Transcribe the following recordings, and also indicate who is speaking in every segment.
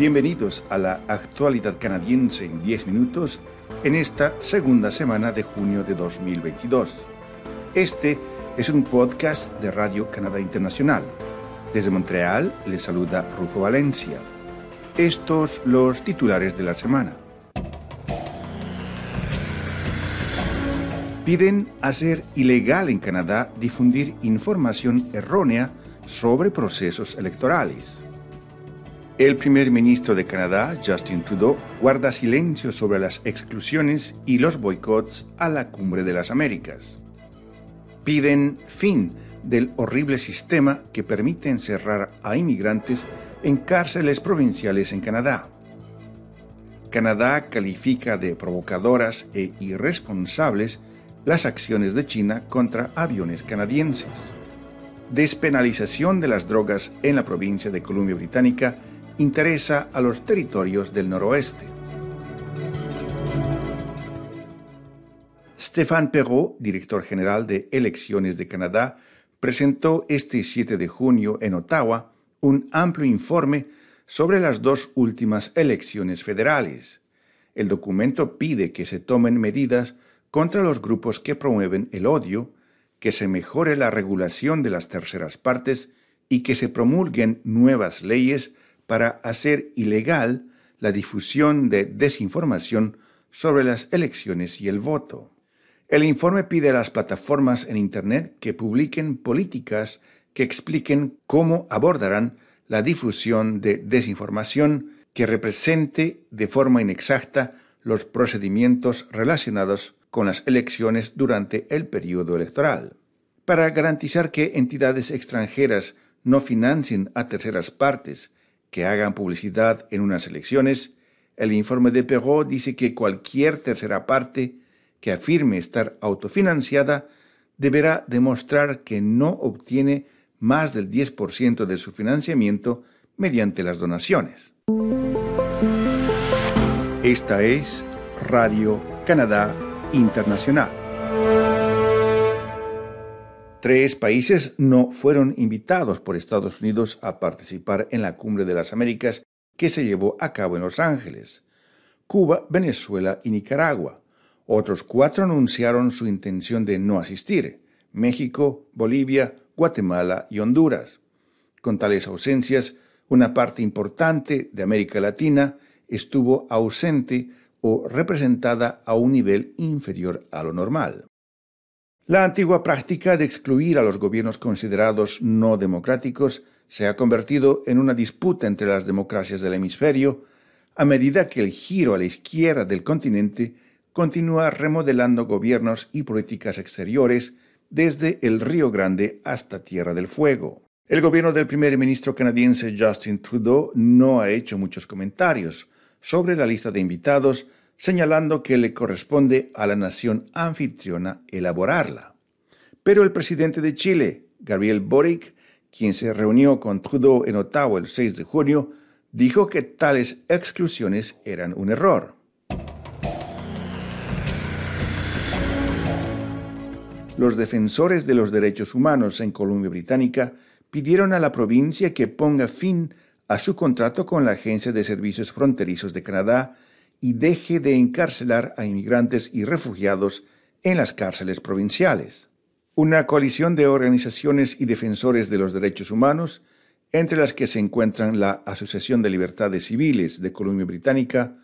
Speaker 1: Bienvenidos a la actualidad canadiense en 10 minutos en esta segunda semana de junio de 2022. Este es un podcast de Radio Canadá Internacional. Desde Montreal les saluda Rufo Valencia. Estos los titulares de la semana. Piden hacer ilegal en Canadá difundir información errónea sobre procesos electorales. El primer ministro de Canadá, Justin Trudeau, guarda silencio sobre las exclusiones y los boicots a la Cumbre de las Américas. Piden fin del horrible sistema que permite encerrar a inmigrantes en cárceles provinciales en Canadá. Canadá califica de provocadoras e irresponsables las acciones de China contra aviones canadienses. Despenalización de las drogas en la provincia de Columbia Británica interesa a los territorios del noroeste. Stéphane Perrault, director general de Elecciones de Canadá, presentó este 7 de junio en Ottawa un amplio informe sobre las dos últimas elecciones federales. El documento pide que se tomen medidas contra los grupos que promueven el odio, que se mejore la regulación de las terceras partes y que se promulguen nuevas leyes para hacer ilegal la difusión de desinformación sobre las elecciones y el voto. El informe pide a las plataformas en Internet que publiquen políticas que expliquen cómo abordarán la difusión de desinformación que represente de forma inexacta los procedimientos relacionados con las elecciones durante el periodo electoral. Para garantizar que entidades extranjeras no financien a terceras partes que hagan publicidad en unas elecciones, el informe de Perrault dice que cualquier tercera parte que afirme estar autofinanciada deberá demostrar que no obtiene más del 10% de su financiamiento mediante las donaciones. Esta es Radio Canadá Internacional. Tres países no fueron invitados por Estados Unidos a participar en la Cumbre de las Américas que se llevó a cabo en Los Ángeles. Cuba, Venezuela y Nicaragua. Otros cuatro anunciaron su intención de no asistir. México, Bolivia, Guatemala y Honduras. Con tales ausencias, una parte importante de América Latina estuvo ausente o representada a un nivel inferior a lo normal. La antigua práctica de excluir a los gobiernos considerados no democráticos se ha convertido en una disputa entre las democracias del hemisferio a medida que el giro a la izquierda del continente continúa remodelando gobiernos y políticas exteriores desde el Río Grande hasta Tierra del Fuego. El gobierno del primer ministro canadiense Justin Trudeau no ha hecho muchos comentarios sobre la lista de invitados señalando que le corresponde a la nación anfitriona elaborarla. Pero el presidente de Chile, Gabriel Boric, quien se reunió con Trudeau en Ottawa el 6 de junio, dijo que tales exclusiones eran un error. Los defensores de los derechos humanos en Columbia Británica pidieron a la provincia que ponga fin a su contrato con la Agencia de Servicios Fronterizos de Canadá y deje de encarcelar a inmigrantes y refugiados en las cárceles provinciales. Una coalición de organizaciones y defensores de los derechos humanos, entre las que se encuentran la Asociación de Libertades Civiles de Columbia Británica,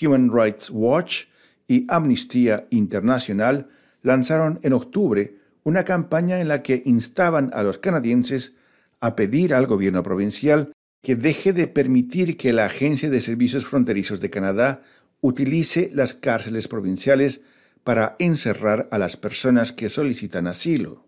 Speaker 1: Human Rights Watch y Amnistía Internacional, lanzaron en octubre una campaña en la que instaban a los canadienses a pedir al gobierno provincial que deje de permitir que la Agencia de Servicios Fronterizos de Canadá utilice las cárceles provinciales para encerrar a las personas que solicitan asilo.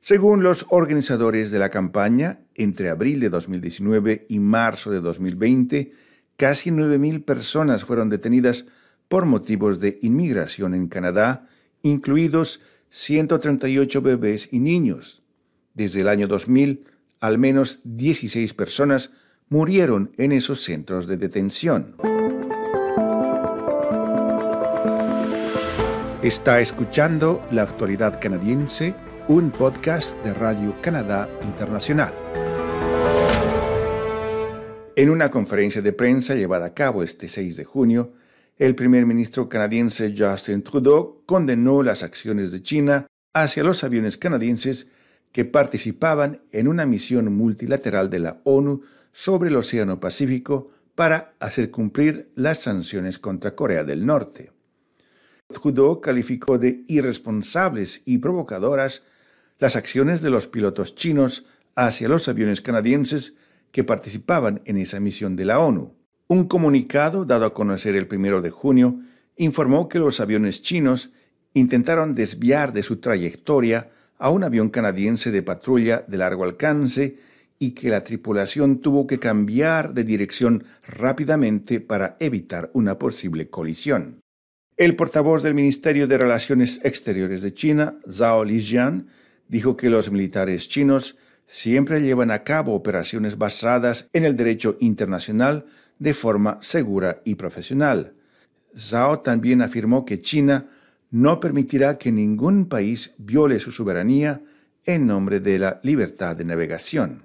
Speaker 1: Según los organizadores de la campaña, entre abril de 2019 y marzo de 2020, casi 9.000 personas fueron detenidas por motivos de inmigración en Canadá, incluidos 138 bebés y niños. Desde el año 2000, al menos 16 personas murieron en esos centros de detención. Está escuchando La Actualidad Canadiense, un podcast de Radio Canadá Internacional. En una conferencia de prensa llevada a cabo este 6 de junio, el primer ministro canadiense Justin Trudeau condenó las acciones de China hacia los aviones canadienses que participaban en una misión multilateral de la ONU sobre el Océano Pacífico para hacer cumplir las sanciones contra Corea del Norte. Trudeau calificó de irresponsables y provocadoras las acciones de los pilotos chinos hacia los aviones canadienses que participaban en esa misión de la ONU. Un comunicado dado a conocer el primero de junio informó que los aviones chinos intentaron desviar de su trayectoria a un avión canadiense de patrulla de largo alcance y que la tripulación tuvo que cambiar de dirección rápidamente para evitar una posible colisión. El portavoz del Ministerio de Relaciones Exteriores de China, Zhao Lijian, dijo que los militares chinos siempre llevan a cabo operaciones basadas en el derecho internacional de forma segura y profesional. Zhao también afirmó que China no permitirá que ningún país viole su soberanía en nombre de la libertad de navegación.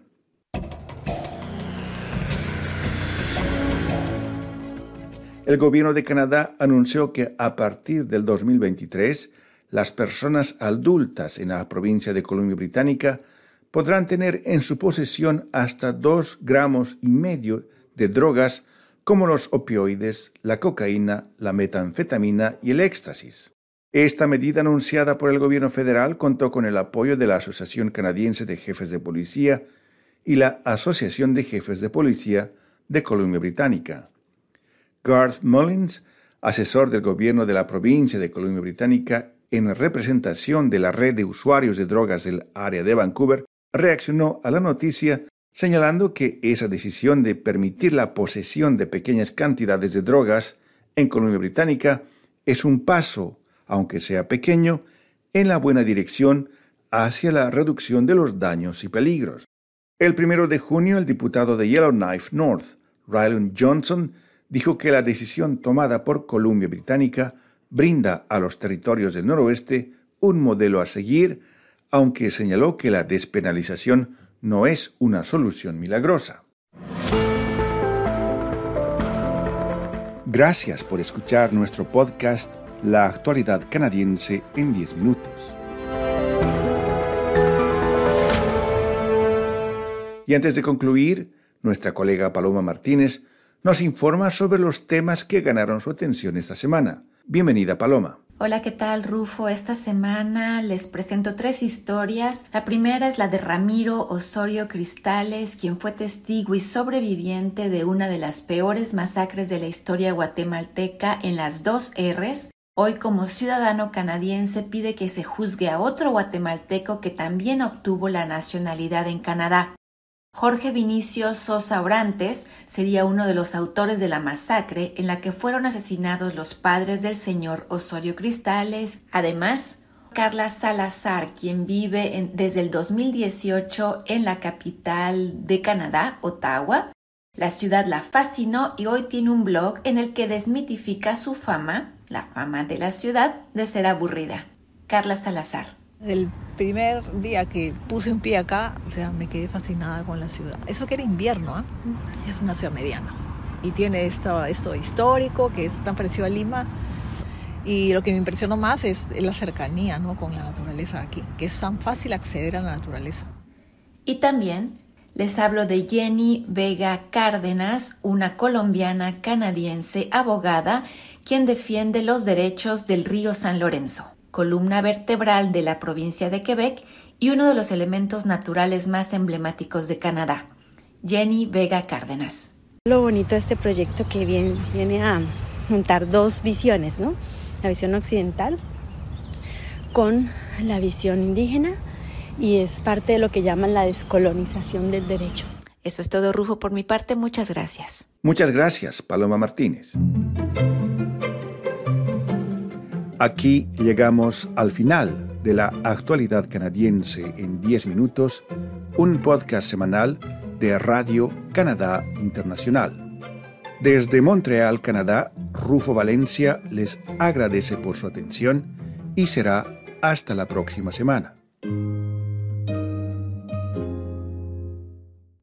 Speaker 1: El gobierno de Canadá anunció que a partir del 2023 las personas adultas en la provincia de Columbia Británica podrán tener en su posesión hasta dos gramos y medio de drogas como los opioides, la cocaína, la metanfetamina y el éxtasis. Esta medida anunciada por el gobierno federal contó con el apoyo de la Asociación Canadiense de Jefes de Policía y la Asociación de Jefes de Policía de Columbia Británica. Garth Mullins, asesor del gobierno de la provincia de Columbia Británica en representación de la red de usuarios de drogas del área de Vancouver, reaccionó a la noticia señalando que esa decisión de permitir la posesión de pequeñas cantidades de drogas en Columbia Británica es un paso, aunque sea pequeño, en la buena dirección hacia la reducción de los daños y peligros. El primero de junio, el diputado de Yellowknife North, Ryland Johnson, dijo que la decisión tomada por Columbia Británica brinda a los territorios del noroeste un modelo a seguir, aunque señaló que la despenalización no es una solución milagrosa. Gracias por escuchar nuestro podcast La actualidad canadiense en 10 minutos. Y antes de concluir, nuestra colega Paloma Martínez nos informa sobre los temas que ganaron su atención esta semana. Bienvenida, Paloma.
Speaker 2: Hola, ¿qué tal, Rufo? Esta semana les presento tres historias. La primera es la de Ramiro Osorio Cristales, quien fue testigo y sobreviviente de una de las peores masacres de la historia guatemalteca en las dos Rs. Hoy, como ciudadano canadiense, pide que se juzgue a otro guatemalteco que también obtuvo la nacionalidad en Canadá. Jorge Vinicio Sosa Orantes sería uno de los autores de la masacre en la que fueron asesinados los padres del señor Osorio Cristales. Además, Carla Salazar, quien vive desde el 2018 en la capital de Canadá, Ottawa. La ciudad la fascinó y hoy tiene un blog en el que desmitifica su fama, la fama de la ciudad, de ser aburrida. Carla Salazar.
Speaker 3: El primer día que puse un pie acá, o sea, me quedé fascinada con la ciudad. Eso que era invierno, ¿ah? es una ciudad mediana. Y tiene esto, esto histórico que es tan parecido a Lima. Y lo que me impresionó más es la cercanía ¿no? con la naturaleza aquí, que es tan fácil acceder a la naturaleza.
Speaker 2: Y también les hablo de Jenny Vega Cárdenas, una colombiana canadiense abogada quien defiende los derechos del río San Lorenzo columna vertebral de la provincia de Quebec y uno de los elementos naturales más emblemáticos de Canadá. Jenny Vega Cárdenas.
Speaker 4: Lo bonito de este proyecto que viene, a juntar dos visiones, ¿no? La visión occidental con la visión indígena y es parte de lo que llaman la descolonización del derecho.
Speaker 2: Eso es todo, Rufo, por mi parte. Muchas gracias.
Speaker 1: Muchas gracias, Paloma Martínez. Aquí llegamos al final de la actualidad canadiense en 10 minutos, un podcast semanal de Radio Canadá Internacional. Desde Montreal, Canadá, Rufo Valencia les agradece por su atención y será hasta la próxima semana.